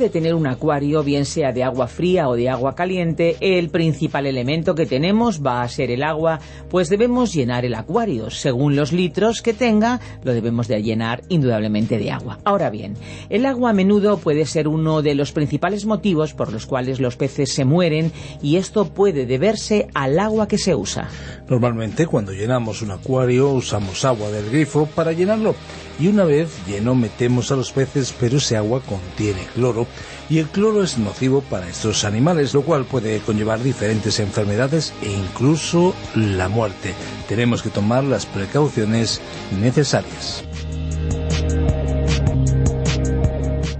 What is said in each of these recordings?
De tener un acuario, bien sea de agua fría o de agua caliente, el principal elemento que tenemos va a ser el agua, pues debemos llenar el acuario. Según los litros que tenga, lo debemos de llenar indudablemente de agua. Ahora bien, el agua a menudo puede ser uno de los principales motivos por los cuales los peces se mueren y esto puede deberse al agua que se usa. Normalmente cuando llenamos un acuario usamos agua del grifo para llenarlo y una vez lleno metemos a los peces, pero ese agua contiene cloro y el cloro es nocivo para estos animales, lo cual puede conllevar diferentes enfermedades e incluso la muerte. Tenemos que tomar las precauciones necesarias.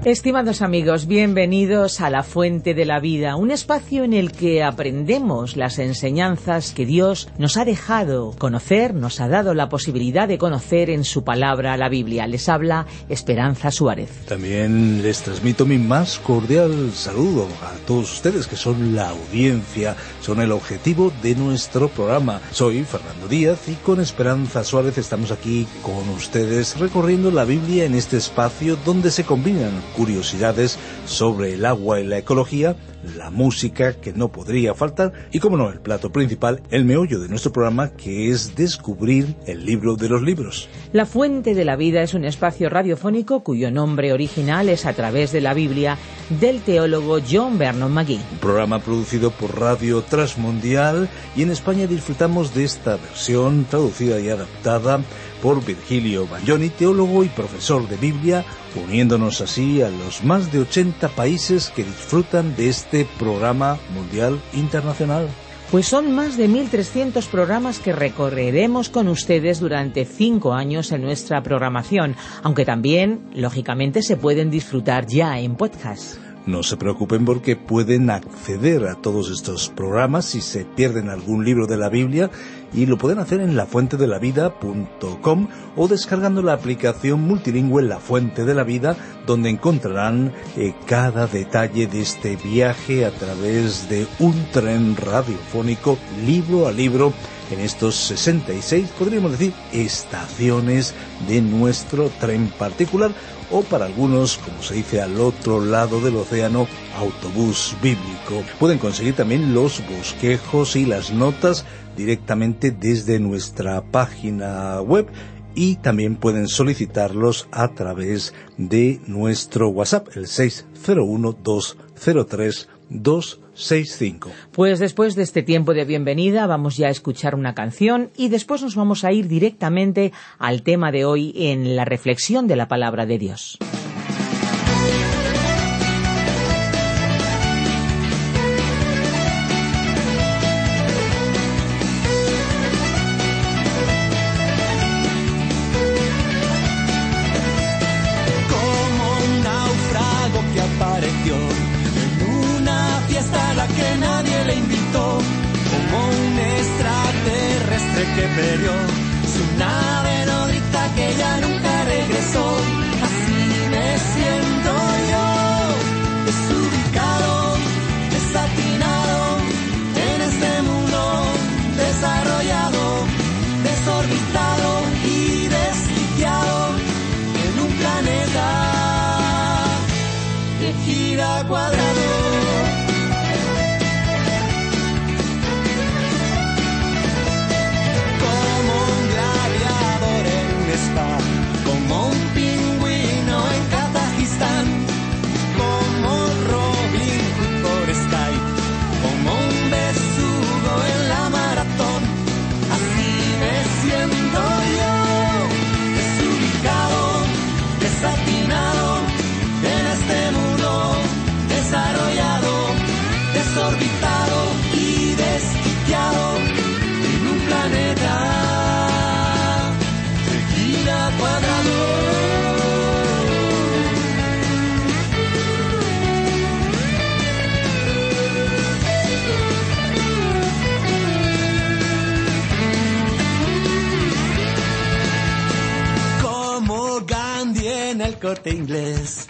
Estimados amigos, bienvenidos a La Fuente de la Vida, un espacio en el que aprendemos las enseñanzas que Dios nos ha dejado conocer, nos ha dado la posibilidad de conocer en su palabra, la Biblia. Les habla Esperanza Suárez. También les transmito mi más cordial saludo a todos ustedes que son la audiencia, son el objetivo de nuestro programa. Soy Fernando Díaz y con Esperanza Suárez estamos aquí con ustedes recorriendo la Biblia en este espacio donde se combinan curiosidades sobre el agua y la ecología, la música que no podría faltar y, como no, el plato principal, el meollo de nuestro programa que es descubrir el libro de los libros. La Fuente de la Vida es un espacio radiofónico cuyo nombre original es a través de la Biblia del teólogo John Vernon McGee. Un programa producido por Radio Transmundial y en España disfrutamos de esta versión traducida y adaptada por Virgilio Bagnoni, teólogo y profesor de Biblia, uniéndonos así a los más de 80 países que disfrutan de este programa mundial internacional. Pues son más de 1.300 programas que recorreremos con ustedes durante cinco años en nuestra programación, aunque también, lógicamente, se pueden disfrutar ya en podcast. No se preocupen porque pueden acceder a todos estos programas si se pierden algún libro de la Biblia y lo pueden hacer en lafuentedelavida.com o descargando la aplicación multilingüe La Fuente de la Vida donde encontrarán eh, cada detalle de este viaje a través de un tren radiofónico libro a libro en estos 66, podríamos decir, estaciones de nuestro tren particular o para algunos, como se dice al otro lado del océano, autobús bíblico. Pueden conseguir también los bosquejos y las notas directamente desde nuestra página web y también pueden solicitarlos a través de nuestro WhatsApp, el 601 203 265. Pues después de este tiempo de bienvenida vamos ya a escuchar una canción y después nos vamos a ir directamente al tema de hoy en la reflexión de la palabra de Dios. Corte inglés,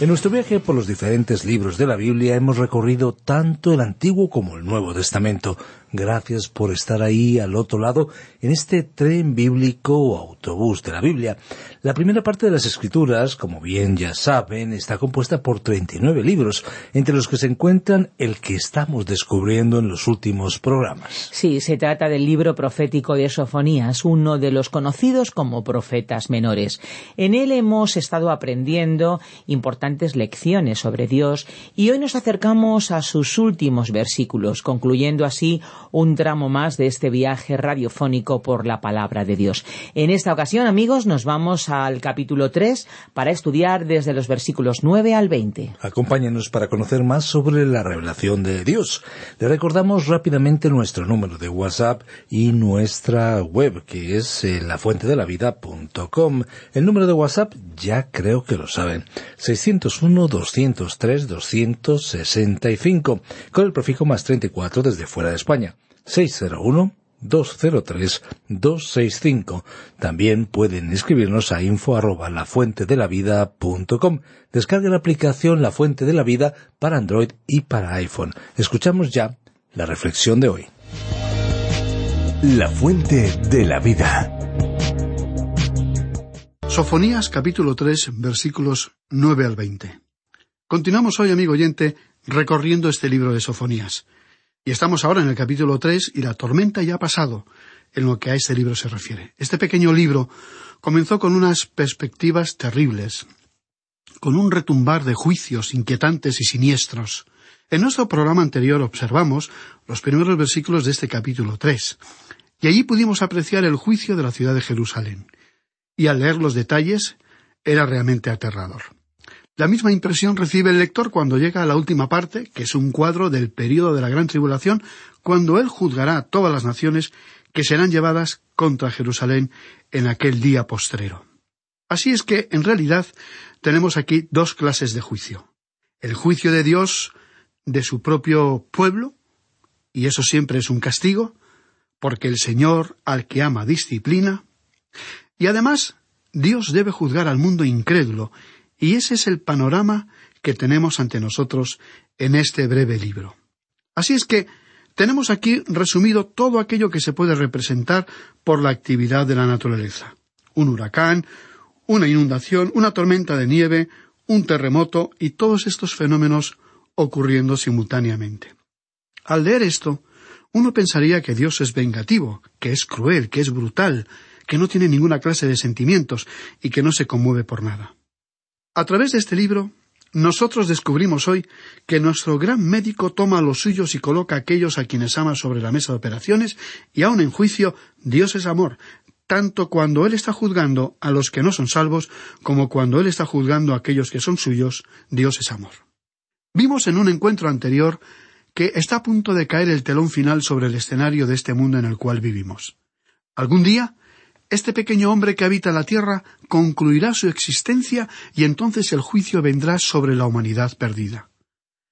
En nuestro viaje por los diferentes libros de la Biblia hemos recorrido tanto el Antiguo como el Nuevo Testamento. Gracias por estar ahí al otro lado en este tren bíblico o autobús de la Biblia. La primera parte de las Escrituras, como bien ya saben, está compuesta por 39 libros, entre los que se encuentran el que estamos descubriendo en los últimos programas. Sí, se trata del libro profético de Sofonías, uno de los conocidos como profetas menores. En él hemos estado aprendiendo importantes lecciones sobre Dios y hoy nos acercamos a sus últimos versículos, concluyendo así un tramo más de este viaje radiofónico por la palabra de Dios. En esta ocasión, amigos, nos vamos al capítulo 3 para estudiar desde los versículos 9 al 20. Acompáñenos para conocer más sobre la revelación de Dios. Le recordamos rápidamente nuestro número de WhatsApp y nuestra web, que es eh, lafuentedelavida.com. El número de WhatsApp ya creo que lo saben. 601-203-265, con el prefijo más 34 desde fuera de España. 601 203-265. También pueden escribirnos a info arroba lafuentedelavida.com. Descargue la aplicación La Fuente de la Vida para Android y para iPhone. Escuchamos ya la reflexión de hoy. La Fuente de la Vida. Sofonías capítulo 3 versículos 9 al 20. Continuamos hoy, amigo oyente, recorriendo este libro de Sofonías. Y estamos ahora en el capítulo 3 y la tormenta ya ha pasado en lo que a este libro se refiere. Este pequeño libro comenzó con unas perspectivas terribles, con un retumbar de juicios inquietantes y siniestros. En nuestro programa anterior observamos los primeros versículos de este capítulo 3, y allí pudimos apreciar el juicio de la ciudad de Jerusalén. Y al leer los detalles, era realmente aterrador. La misma impresión recibe el lector cuando llega a la última parte, que es un cuadro del período de la gran tribulación, cuando él juzgará a todas las naciones que serán llevadas contra Jerusalén en aquel día postrero. Así es que, en realidad, tenemos aquí dos clases de juicio. El juicio de Dios de su propio pueblo, y eso siempre es un castigo, porque el Señor al que ama disciplina, y además Dios debe juzgar al mundo incrédulo y ese es el panorama que tenemos ante nosotros en este breve libro. Así es que tenemos aquí resumido todo aquello que se puede representar por la actividad de la naturaleza. Un huracán, una inundación, una tormenta de nieve, un terremoto y todos estos fenómenos ocurriendo simultáneamente. Al leer esto, uno pensaría que Dios es vengativo, que es cruel, que es brutal, que no tiene ninguna clase de sentimientos y que no se conmueve por nada. A través de este libro, nosotros descubrimos hoy que nuestro gran médico toma los suyos y coloca a aquellos a quienes ama sobre la mesa de operaciones, y aun en juicio, Dios es amor, tanto cuando Él está juzgando a los que no son salvos, como cuando Él está juzgando a aquellos que son suyos, Dios es amor. Vimos en un encuentro anterior que está a punto de caer el telón final sobre el escenario de este mundo en el cual vivimos. Algún día este pequeño hombre que habita la tierra concluirá su existencia y entonces el juicio vendrá sobre la humanidad perdida.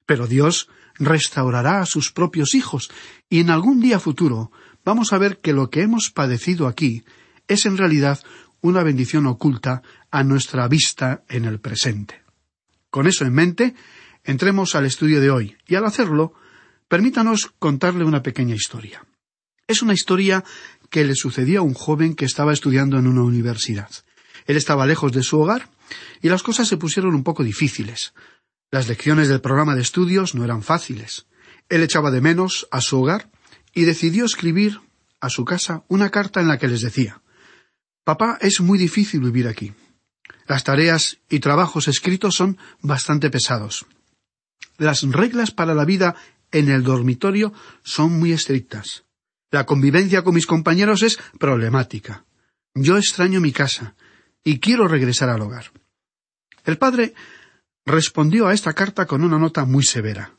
Pero Dios restaurará a sus propios hijos y en algún día futuro vamos a ver que lo que hemos padecido aquí es en realidad una bendición oculta a nuestra vista en el presente. Con eso en mente, entremos al estudio de hoy y al hacerlo, permítanos contarle una pequeña historia. Es una historia que le sucedió a un joven que estaba estudiando en una universidad. Él estaba lejos de su hogar y las cosas se pusieron un poco difíciles. Las lecciones del programa de estudios no eran fáciles. Él echaba de menos a su hogar y decidió escribir a su casa una carta en la que les decía Papá, es muy difícil vivir aquí. Las tareas y trabajos escritos son bastante pesados. Las reglas para la vida en el dormitorio son muy estrictas. La convivencia con mis compañeros es problemática. Yo extraño mi casa y quiero regresar al hogar. El padre respondió a esta carta con una nota muy severa,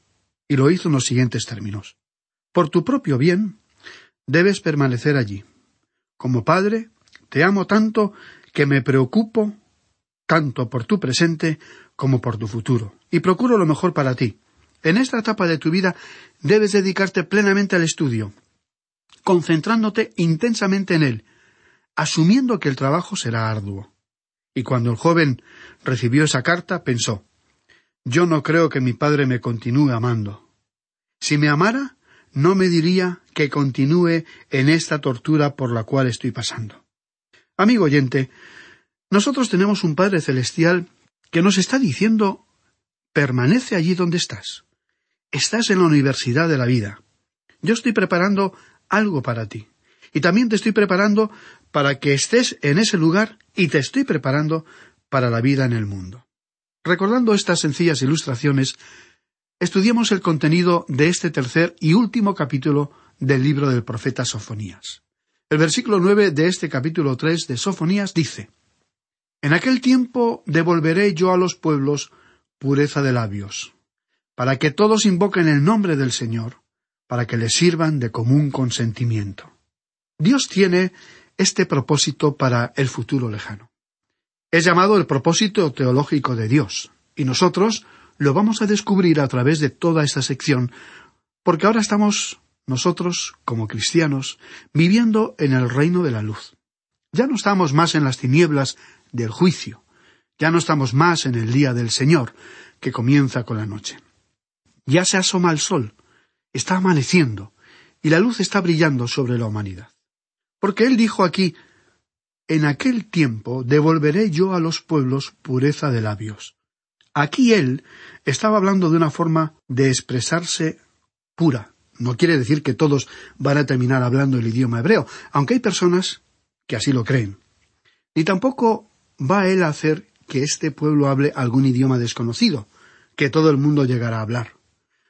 y lo hizo en los siguientes términos. Por tu propio bien, debes permanecer allí. Como padre, te amo tanto que me preocupo tanto por tu presente como por tu futuro, y procuro lo mejor para ti. En esta etapa de tu vida debes dedicarte plenamente al estudio, concentrándote intensamente en él, asumiendo que el trabajo será arduo. Y cuando el joven recibió esa carta, pensó Yo no creo que mi padre me continúe amando. Si me amara, no me diría que continúe en esta tortura por la cual estoy pasando. Amigo oyente, nosotros tenemos un Padre Celestial que nos está diciendo permanece allí donde estás. Estás en la universidad de la vida. Yo estoy preparando algo para ti. Y también te estoy preparando para que estés en ese lugar y te estoy preparando para la vida en el mundo. Recordando estas sencillas ilustraciones, estudiemos el contenido de este tercer y último capítulo del libro del profeta Sofonías. El versículo nueve de este capítulo tres de Sofonías dice En aquel tiempo devolveré yo a los pueblos pureza de labios, para que todos invoquen el nombre del Señor, para que le sirvan de común consentimiento. Dios tiene este propósito para el futuro lejano. Es llamado el propósito teológico de Dios, y nosotros lo vamos a descubrir a través de toda esta sección, porque ahora estamos nosotros, como cristianos, viviendo en el reino de la luz. Ya no estamos más en las tinieblas del juicio, ya no estamos más en el día del Señor, que comienza con la noche. Ya se asoma el sol, está amaneciendo, y la luz está brillando sobre la humanidad. Porque Él dijo aquí, En aquel tiempo devolveré yo a los pueblos pureza de labios. Aquí Él estaba hablando de una forma de expresarse pura, no quiere decir que todos van a terminar hablando el idioma hebreo, aunque hay personas que así lo creen. Ni tampoco va él a hacer que este pueblo hable algún idioma desconocido, que todo el mundo llegará a hablar.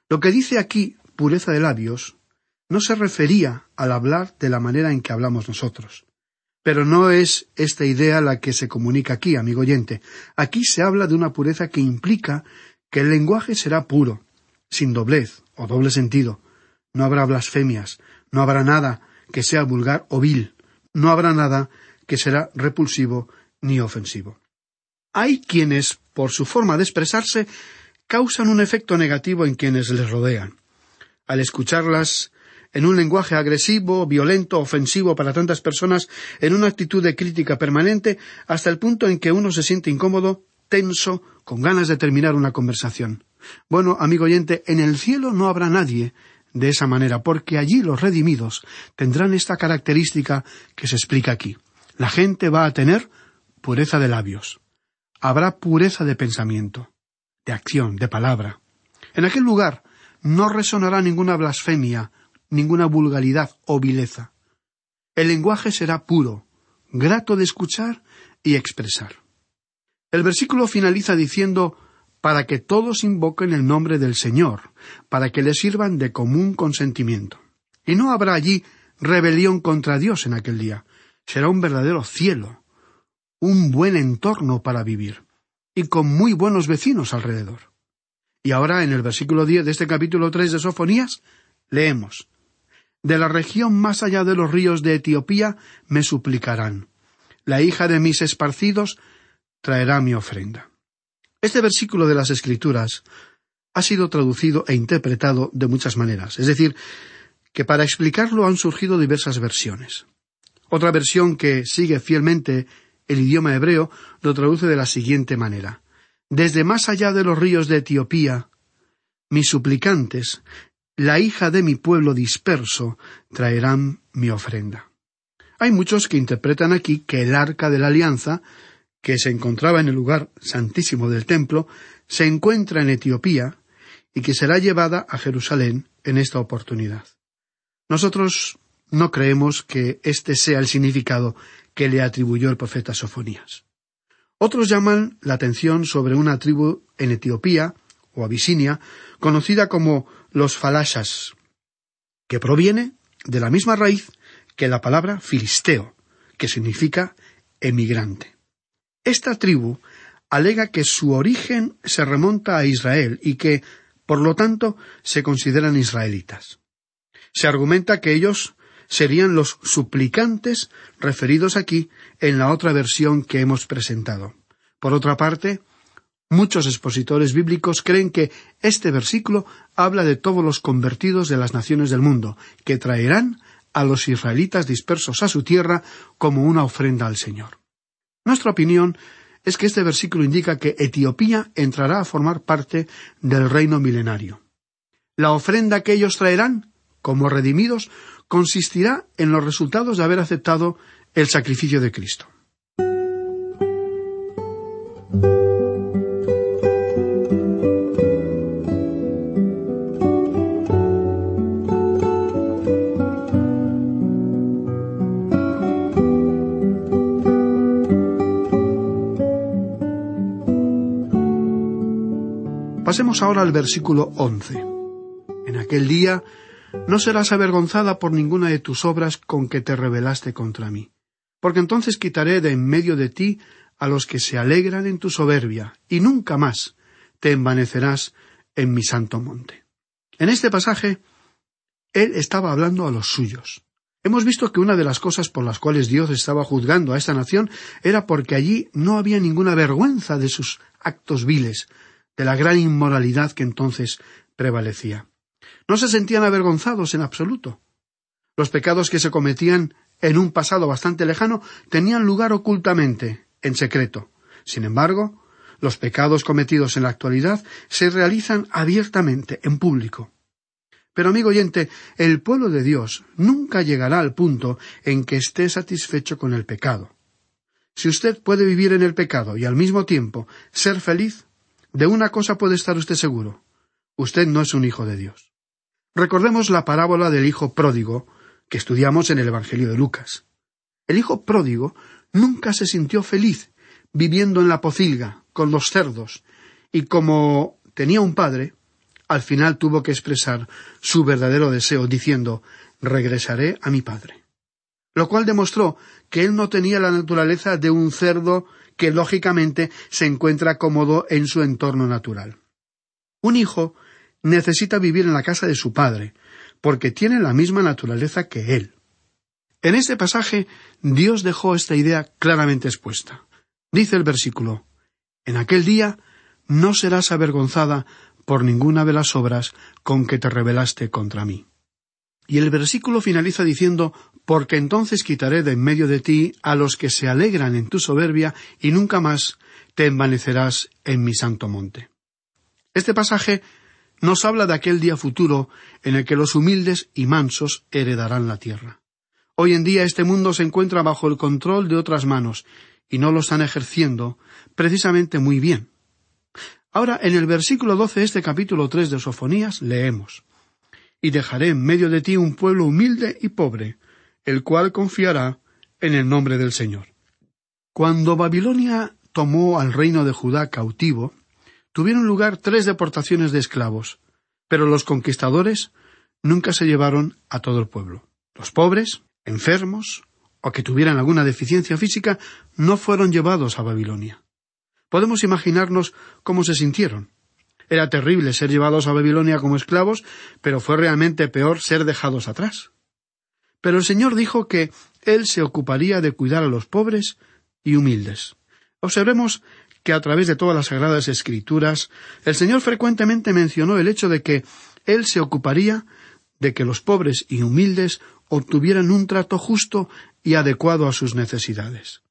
Lo que dice aquí pureza de labios no se refería al hablar de la manera en que hablamos nosotros. Pero no es esta idea la que se comunica aquí, amigo oyente. Aquí se habla de una pureza que implica que el lenguaje será puro, sin doblez o doble sentido, no habrá blasfemias, no habrá nada que sea vulgar o vil, no habrá nada que será repulsivo ni ofensivo. Hay quienes, por su forma de expresarse, causan un efecto negativo en quienes les rodean. Al escucharlas en un lenguaje agresivo, violento, ofensivo para tantas personas, en una actitud de crítica permanente, hasta el punto en que uno se siente incómodo, tenso, con ganas de terminar una conversación. Bueno, amigo oyente, en el cielo no habrá nadie de esa manera, porque allí los redimidos tendrán esta característica que se explica aquí. La gente va a tener pureza de labios. Habrá pureza de pensamiento, de acción, de palabra. En aquel lugar no resonará ninguna blasfemia, ninguna vulgaridad o vileza. El lenguaje será puro, grato de escuchar y expresar. El versículo finaliza diciendo para que todos invoquen el nombre del Señor, para que le sirvan de común consentimiento. Y no habrá allí rebelión contra Dios en aquel día. Será un verdadero cielo, un buen entorno para vivir, y con muy buenos vecinos alrededor. Y ahora en el versículo diez de este capítulo tres de Sofonías leemos De la región más allá de los ríos de Etiopía me suplicarán. La hija de mis esparcidos traerá mi ofrenda. Este versículo de las Escrituras ha sido traducido e interpretado de muchas maneras, es decir, que para explicarlo han surgido diversas versiones. Otra versión que sigue fielmente el idioma hebreo lo traduce de la siguiente manera Desde más allá de los ríos de Etiopía, mis suplicantes, la hija de mi pueblo disperso, traerán mi ofrenda. Hay muchos que interpretan aquí que el arca de la alianza que se encontraba en el lugar santísimo del templo, se encuentra en Etiopía y que será llevada a Jerusalén en esta oportunidad. Nosotros no creemos que este sea el significado que le atribuyó el profeta Sofonías. Otros llaman la atención sobre una tribu en Etiopía o Abisinia, conocida como los falashas, que proviene de la misma raíz que la palabra filisteo, que significa emigrante. Esta tribu alega que su origen se remonta a Israel y que, por lo tanto, se consideran israelitas. Se argumenta que ellos serían los suplicantes referidos aquí en la otra versión que hemos presentado. Por otra parte, muchos expositores bíblicos creen que este versículo habla de todos los convertidos de las naciones del mundo, que traerán a los israelitas dispersos a su tierra como una ofrenda al Señor. Nuestra opinión es que este versículo indica que Etiopía entrará a formar parte del reino milenario. La ofrenda que ellos traerán, como redimidos, consistirá en los resultados de haber aceptado el sacrificio de Cristo. Pasemos ahora al versículo once. En aquel día no serás avergonzada por ninguna de tus obras con que te rebelaste contra mí, porque entonces quitaré de en medio de ti a los que se alegran en tu soberbia, y nunca más te envanecerás en mi santo monte. En este pasaje, él estaba hablando a los suyos. Hemos visto que una de las cosas por las cuales Dios estaba juzgando a esta nación era porque allí no había ninguna vergüenza de sus actos viles, de la gran inmoralidad que entonces prevalecía. No se sentían avergonzados en absoluto. Los pecados que se cometían en un pasado bastante lejano tenían lugar ocultamente, en secreto. Sin embargo, los pecados cometidos en la actualidad se realizan abiertamente, en público. Pero, amigo oyente, el pueblo de Dios nunca llegará al punto en que esté satisfecho con el pecado. Si usted puede vivir en el pecado y al mismo tiempo ser feliz, de una cosa puede estar usted seguro. Usted no es un hijo de Dios. Recordemos la parábola del hijo pródigo que estudiamos en el Evangelio de Lucas. El hijo pródigo nunca se sintió feliz viviendo en la pocilga, con los cerdos, y como tenía un padre, al final tuvo que expresar su verdadero deseo diciendo regresaré a mi padre. Lo cual demostró que él no tenía la naturaleza de un cerdo que lógicamente se encuentra cómodo en su entorno natural. Un hijo necesita vivir en la casa de su padre, porque tiene la misma naturaleza que él. En este pasaje Dios dejó esta idea claramente expuesta. Dice el versículo En aquel día no serás avergonzada por ninguna de las obras con que te rebelaste contra mí. Y el versículo finaliza diciendo porque entonces quitaré de en medio de ti a los que se alegran en tu soberbia, y nunca más te envanecerás en mi santo monte. Este pasaje nos habla de aquel día futuro en el que los humildes y mansos heredarán la tierra. Hoy en día este mundo se encuentra bajo el control de otras manos, y no lo están ejerciendo precisamente muy bien. Ahora, en el versículo doce de este capítulo tres de Sofonías leemos Y dejaré en medio de ti un pueblo humilde y pobre, el cual confiará en el nombre del Señor. Cuando Babilonia tomó al reino de Judá cautivo, tuvieron lugar tres deportaciones de esclavos, pero los conquistadores nunca se llevaron a todo el pueblo. Los pobres, enfermos o que tuvieran alguna deficiencia física no fueron llevados a Babilonia. Podemos imaginarnos cómo se sintieron. Era terrible ser llevados a Babilonia como esclavos, pero fue realmente peor ser dejados atrás. Pero el Señor dijo que Él se ocuparía de cuidar a los pobres y humildes. Observemos que a través de todas las sagradas escrituras el Señor frecuentemente mencionó el hecho de que Él se ocuparía de que los pobres y humildes obtuvieran un trato justo y adecuado a sus necesidades.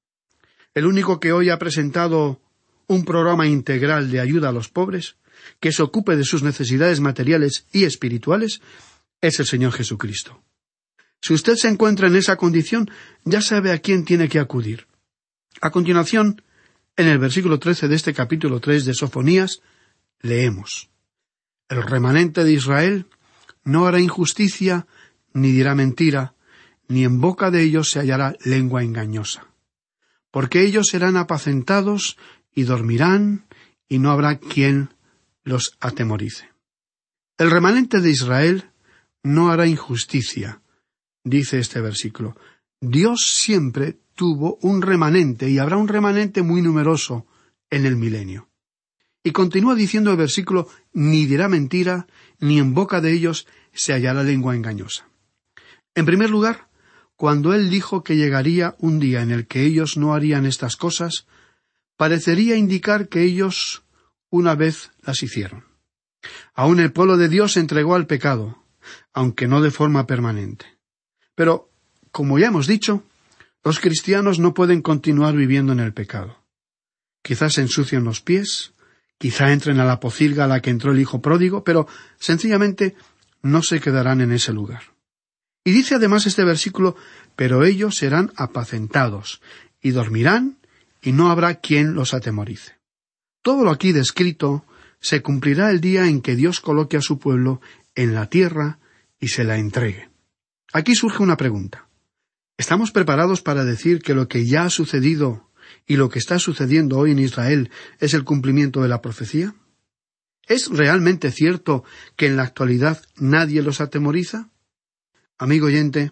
El único que hoy ha presentado un programa integral de ayuda a los pobres, que se ocupe de sus necesidades materiales y espirituales, es el Señor Jesucristo. Si usted se encuentra en esa condición, ya sabe a quién tiene que acudir. A continuación, en el versículo trece de este capítulo tres de Sofonías, leemos El remanente de Israel no hará injusticia ni dirá mentira, ni en boca de ellos se hallará lengua engañosa. Porque ellos serán apacentados y dormirán, y no habrá quien los atemorice. El remanente de Israel no hará injusticia, dice este versículo. Dios siempre tuvo un remanente y habrá un remanente muy numeroso en el milenio. Y continúa diciendo el versículo, ni dirá mentira, ni en boca de ellos se hallará lengua engañosa. En primer lugar, cuando él dijo que llegaría un día en el que ellos no harían estas cosas, parecería indicar que ellos una vez las hicieron. Aún el pueblo de Dios se entregó al pecado, aunque no de forma permanente. Pero, como ya hemos dicho, los cristianos no pueden continuar viviendo en el pecado. Quizás se ensucien los pies, quizá entren a la pocilga a la que entró el hijo pródigo, pero sencillamente no se quedarán en ese lugar. Y dice además este versículo, pero ellos serán apacentados, y dormirán, y no habrá quien los atemorice. Todo lo aquí descrito se cumplirá el día en que Dios coloque a su pueblo en la tierra y se la entregue. Aquí surge una pregunta. ¿Estamos preparados para decir que lo que ya ha sucedido y lo que está sucediendo hoy en Israel es el cumplimiento de la profecía? ¿Es realmente cierto que en la actualidad nadie los atemoriza? Amigo oyente,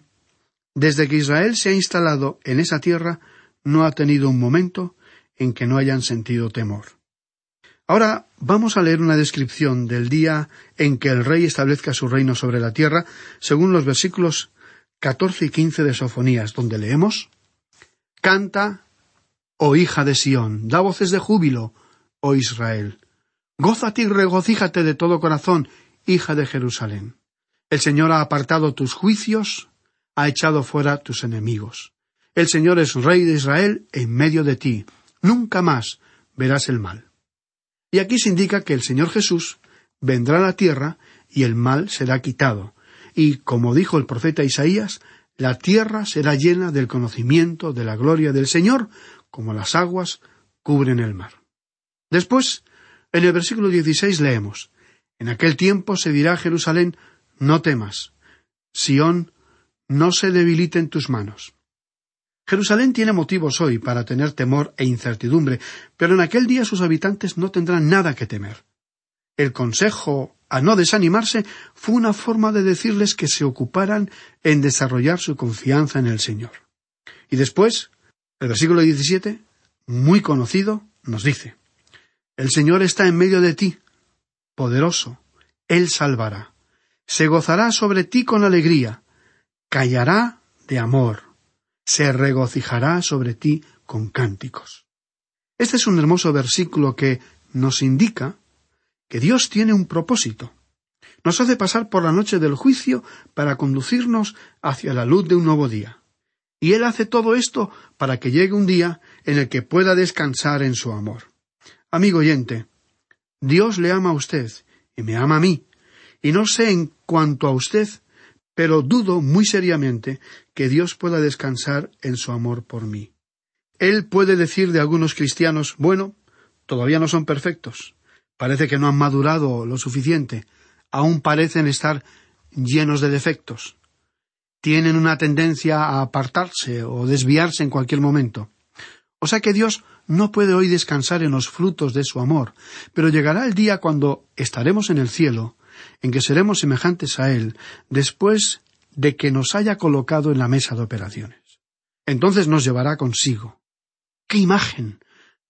desde que Israel se ha instalado en esa tierra, no ha tenido un momento en que no hayan sentido temor. Ahora vamos a leer una descripción del día en que el rey establezca su reino sobre la tierra, según los versículos catorce y quince de Sofonías, donde leemos Canta, oh hija de Sión, da voces de júbilo, oh Israel. Gózate y regocíjate de todo corazón, hija de Jerusalén. El Señor ha apartado tus juicios, ha echado fuera tus enemigos. El Señor es Rey de Israel en medio de ti. Nunca más verás el mal. Y aquí se indica que el Señor Jesús vendrá a la tierra y el mal será quitado. Y, como dijo el profeta Isaías, la tierra será llena del conocimiento de la gloria del Señor, como las aguas cubren el mar. Después, en el versículo 16 leemos, En aquel tiempo se dirá a Jerusalén, no temas, Sión, no se debilite en tus manos. Jerusalén tiene motivos hoy para tener temor e incertidumbre, pero en aquel día sus habitantes no tendrán nada que temer. El consejo a no desanimarse fue una forma de decirles que se ocuparan en desarrollar su confianza en el Señor. Y después, el versículo 17, muy conocido, nos dice, El Señor está en medio de ti, poderoso, Él salvará, se gozará sobre ti con alegría, callará de amor, se regocijará sobre ti con cánticos. Este es un hermoso versículo que nos indica que Dios tiene un propósito. Nos hace pasar por la noche del juicio para conducirnos hacia la luz de un nuevo día. Y Él hace todo esto para que llegue un día en el que pueda descansar en su amor. Amigo oyente, Dios le ama a usted y me ama a mí, y no sé en cuanto a usted pero dudo muy seriamente que Dios pueda descansar en su amor por mí. Él puede decir de algunos cristianos, bueno, todavía no son perfectos, parece que no han madurado lo suficiente, aún parecen estar llenos de defectos, tienen una tendencia a apartarse o desviarse en cualquier momento. O sea que Dios no puede hoy descansar en los frutos de su amor, pero llegará el día cuando estaremos en el cielo en que seremos semejantes a Él después de que nos haya colocado en la mesa de operaciones. Entonces nos llevará consigo. ¡Qué imagen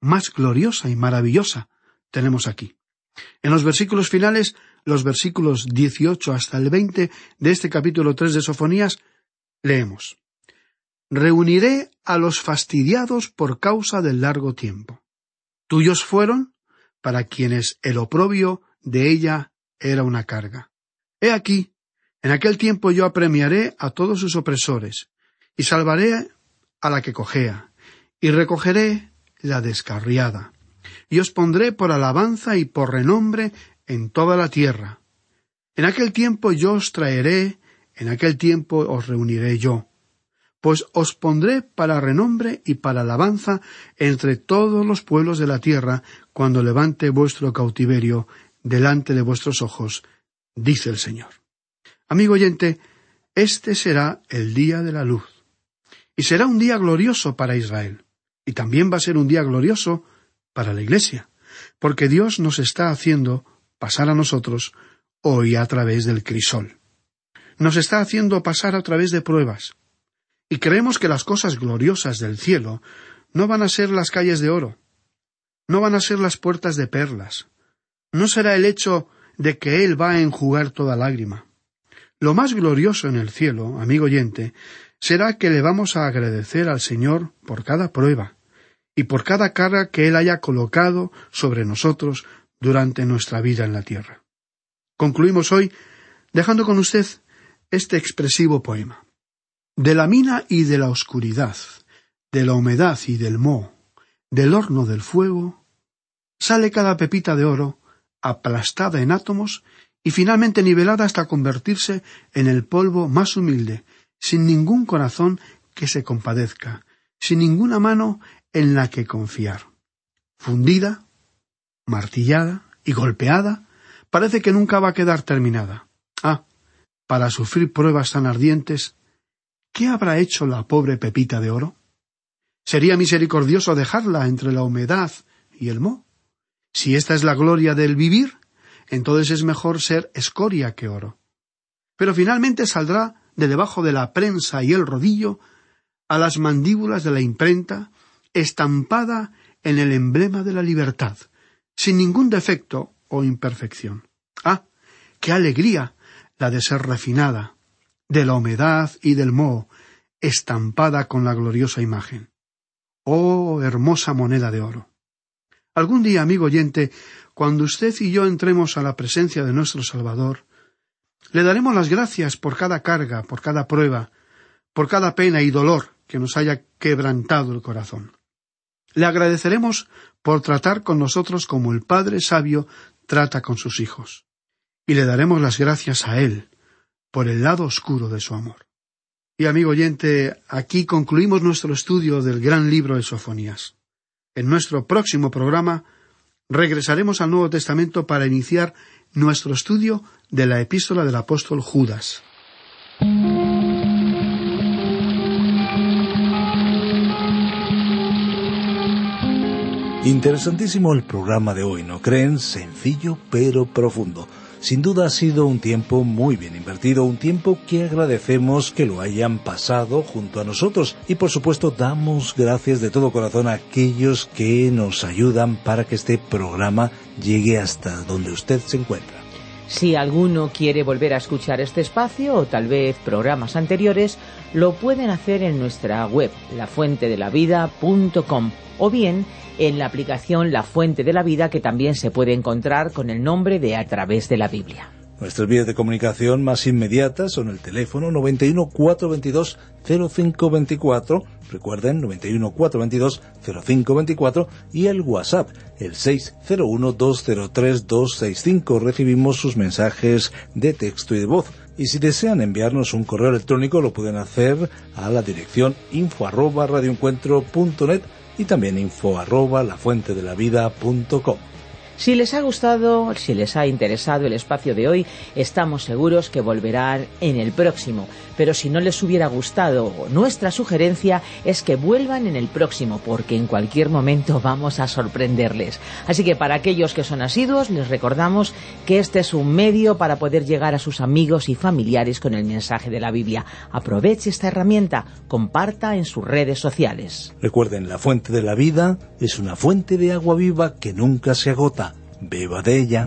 más gloriosa y maravillosa tenemos aquí! En los versículos finales, los versículos 18 hasta el 20 de este capítulo 3 de Sofonías, leemos Reuniré a los fastidiados por causa del largo tiempo. Tuyos fueron para quienes el oprobio de ella era una carga. He aquí, en aquel tiempo yo apremiaré a todos sus opresores, y salvaré a la que cojea, y recogeré la descarriada, y os pondré por alabanza y por renombre en toda la tierra. En aquel tiempo yo os traeré, en aquel tiempo os reuniré yo, pues os pondré para renombre y para alabanza entre todos los pueblos de la tierra, cuando levante vuestro cautiverio delante de vuestros ojos, dice el Señor. Amigo oyente, Este será el día de la luz. Y será un día glorioso para Israel. Y también va a ser un día glorioso para la Iglesia, porque Dios nos está haciendo pasar a nosotros hoy a través del crisol. Nos está haciendo pasar a través de pruebas. Y creemos que las cosas gloriosas del cielo no van a ser las calles de oro, no van a ser las puertas de perlas, no será el hecho de que Él va a enjugar toda lágrima. Lo más glorioso en el cielo, amigo oyente, será que le vamos a agradecer al Señor por cada prueba y por cada carga que Él haya colocado sobre nosotros durante nuestra vida en la tierra. Concluimos hoy dejando con usted este expresivo poema. De la mina y de la oscuridad, de la humedad y del moho, del horno del fuego, sale cada pepita de oro, aplastada en átomos y finalmente nivelada hasta convertirse en el polvo más humilde, sin ningún corazón que se compadezca, sin ninguna mano en la que confiar. Fundida, martillada y golpeada, parece que nunca va a quedar terminada. Ah, para sufrir pruebas tan ardientes, ¿qué habrá hecho la pobre Pepita de oro? ¿Sería misericordioso dejarla entre la humedad y el moho? Si esta es la gloria del vivir, entonces es mejor ser escoria que oro. Pero finalmente saldrá de debajo de la prensa y el rodillo a las mandíbulas de la imprenta, estampada en el emblema de la libertad, sin ningún defecto o imperfección. Ah, qué alegría la de ser refinada, de la humedad y del moho, estampada con la gloriosa imagen. Oh hermosa moneda de oro. Algún día, amigo oyente, cuando usted y yo entremos a la presencia de nuestro Salvador, le daremos las gracias por cada carga, por cada prueba, por cada pena y dolor que nos haya quebrantado el corazón. Le agradeceremos por tratar con nosotros como el Padre sabio trata con sus hijos. Y le daremos las gracias a Él por el lado oscuro de su amor. Y amigo oyente, aquí concluimos nuestro estudio del gran libro de Sofonías. En nuestro próximo programa regresaremos al Nuevo Testamento para iniciar nuestro estudio de la epístola del apóstol Judas. Interesantísimo el programa de hoy, ¿no creen? Sencillo pero profundo. Sin duda ha sido un tiempo muy bien invertido, un tiempo que agradecemos que lo hayan pasado junto a nosotros y por supuesto damos gracias de todo corazón a aquellos que nos ayudan para que este programa llegue hasta donde usted se encuentra. Si alguno quiere volver a escuchar este espacio o tal vez programas anteriores, lo pueden hacer en nuestra web, lafuentedelavida.com o bien en la aplicación La Fuente de la Vida que también se puede encontrar con el nombre de A través de la Biblia. Nuestras vías de comunicación más inmediatas son el teléfono 91 422 0524, recuerden 91 422 0524 y el WhatsApp el 601 203 265. Recibimos sus mensajes de texto y de voz. Y si desean enviarnos un correo electrónico lo pueden hacer a la dirección info arroba radioencuentro.net y también info arroba lafuentedelavida.com. Si les ha gustado, si les ha interesado el espacio de hoy, estamos seguros que volverán en el próximo. Pero si no les hubiera gustado, nuestra sugerencia es que vuelvan en el próximo, porque en cualquier momento vamos a sorprenderles. Así que para aquellos que son asiduos, les recordamos que este es un medio para poder llegar a sus amigos y familiares con el mensaje de la Biblia. Aproveche esta herramienta, comparta en sus redes sociales. Recuerden, la fuente de la vida es una fuente de agua viva que nunca se agota beba de ella.